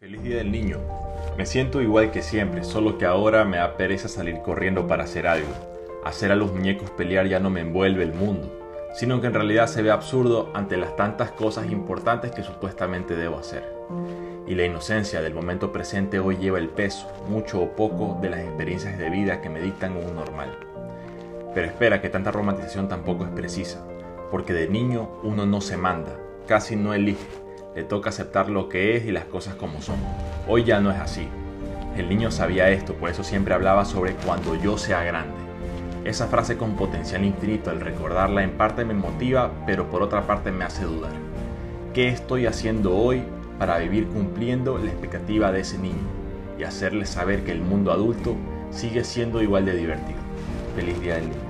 Feliz Día del Niño. Me siento igual que siempre, solo que ahora me da pereza salir corriendo para hacer algo. Hacer a los muñecos pelear ya no me envuelve el mundo, sino que en realidad se ve absurdo ante las tantas cosas importantes que supuestamente debo hacer. Y la inocencia del momento presente hoy lleva el peso, mucho o poco, de las experiencias de vida que me dictan un normal. Pero espera que tanta romantización tampoco es precisa, porque de niño uno no se manda, casi no elige, le toca aceptar lo que es y las cosas como son. Hoy ya no es así. El niño sabía esto, por eso siempre hablaba sobre cuando yo sea grande. Esa frase con potencial infinito, al recordarla en parte me motiva, pero por otra parte me hace dudar. ¿Qué estoy haciendo hoy para vivir cumpliendo la expectativa de ese niño y hacerle saber que el mundo adulto sigue siendo igual de divertido? Feliz Día del Niño.